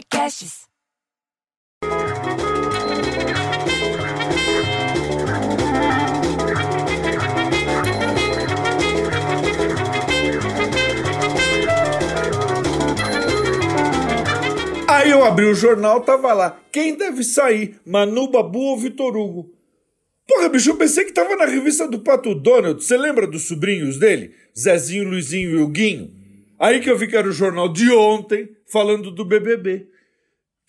Podcasts. Aí eu abri o jornal, tava lá. Quem deve sair? Manu Babu ou Vitor Hugo? Porra, bicho, eu pensei que tava na revista do Pato Donald. Você lembra dos sobrinhos dele? Zezinho, Luizinho e Huguinho? Aí que eu vi que era o jornal de ontem falando do BBB.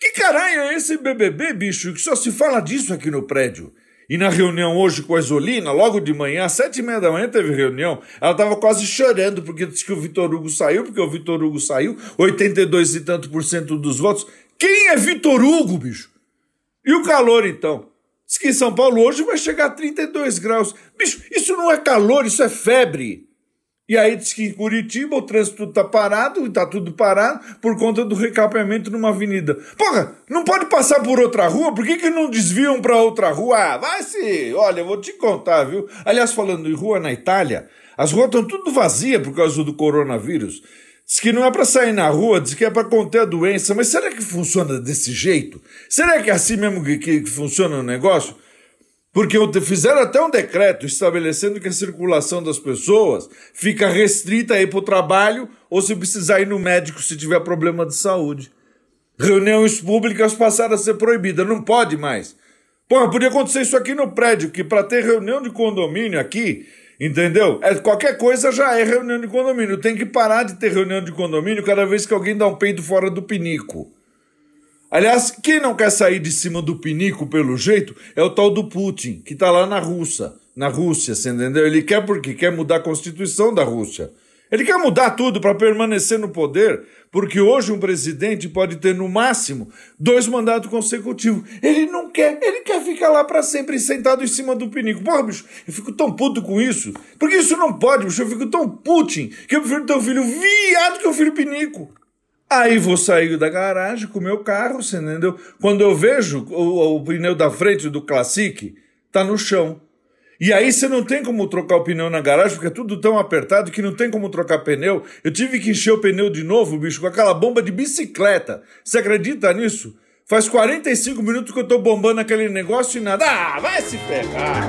Que caralho é esse BBB, bicho? Que só se fala disso aqui no prédio. E na reunião hoje com a Isolina, logo de manhã, às sete e meia da manhã teve reunião, ela tava quase chorando porque disse que o Vitor Hugo saiu, porque o Vitor Hugo saiu, 82 e tanto por cento dos votos. Quem é Vitor Hugo, bicho? E o calor, então? Diz que em São Paulo hoje vai chegar a 32 graus. Bicho, isso não é calor, isso é febre. E aí diz que em Curitiba o trânsito tá parado, tá tudo parado, por conta do recapeamento numa avenida. Porra, não pode passar por outra rua? Por que, que não desviam para outra rua? Ah, vai se. Olha, vou te contar, viu? Aliás, falando em rua na Itália, as ruas estão tudo vazias por causa do coronavírus. Diz que não é para sair na rua, diz que é para conter a doença, mas será que funciona desse jeito? Será que é assim mesmo que, que, que funciona o negócio? Porque fizeram até um decreto estabelecendo que a circulação das pessoas fica restrita aí para o trabalho ou se precisar ir no médico se tiver problema de saúde. Reuniões públicas passaram a ser proibidas, não pode mais. Pô, podia acontecer isso aqui no prédio, que para ter reunião de condomínio aqui, entendeu? É, qualquer coisa já é reunião de condomínio. Tem que parar de ter reunião de condomínio cada vez que alguém dá um peido fora do pinico. Aliás, quem não quer sair de cima do pinico pelo jeito é o tal do Putin, que está lá na Rússia, na Rússia, você entendeu? Ele quer porque quer mudar a constituição da Rússia. Ele quer mudar tudo para permanecer no poder, porque hoje um presidente pode ter no máximo dois mandatos consecutivos. Ele não quer, ele quer ficar lá para sempre sentado em cima do pinico. Porra, bicho, eu fico tão puto com isso. Porque isso não pode, bicho. Eu fico tão Putin que eu prefiro ter um filho viado que um filho pinico. Aí vou sair da garagem com o meu carro, você entendeu? Quando eu vejo o, o, pneu da frente do Classic, tá no chão. E aí você não tem como trocar o pneu na garagem, porque é tudo tão apertado que não tem como trocar pneu. Eu tive que encher o pneu de novo, bicho, com aquela bomba de bicicleta. Você acredita nisso? Faz 45 minutos que eu tô bombando aquele negócio e nada. Ah, vai se ferrar!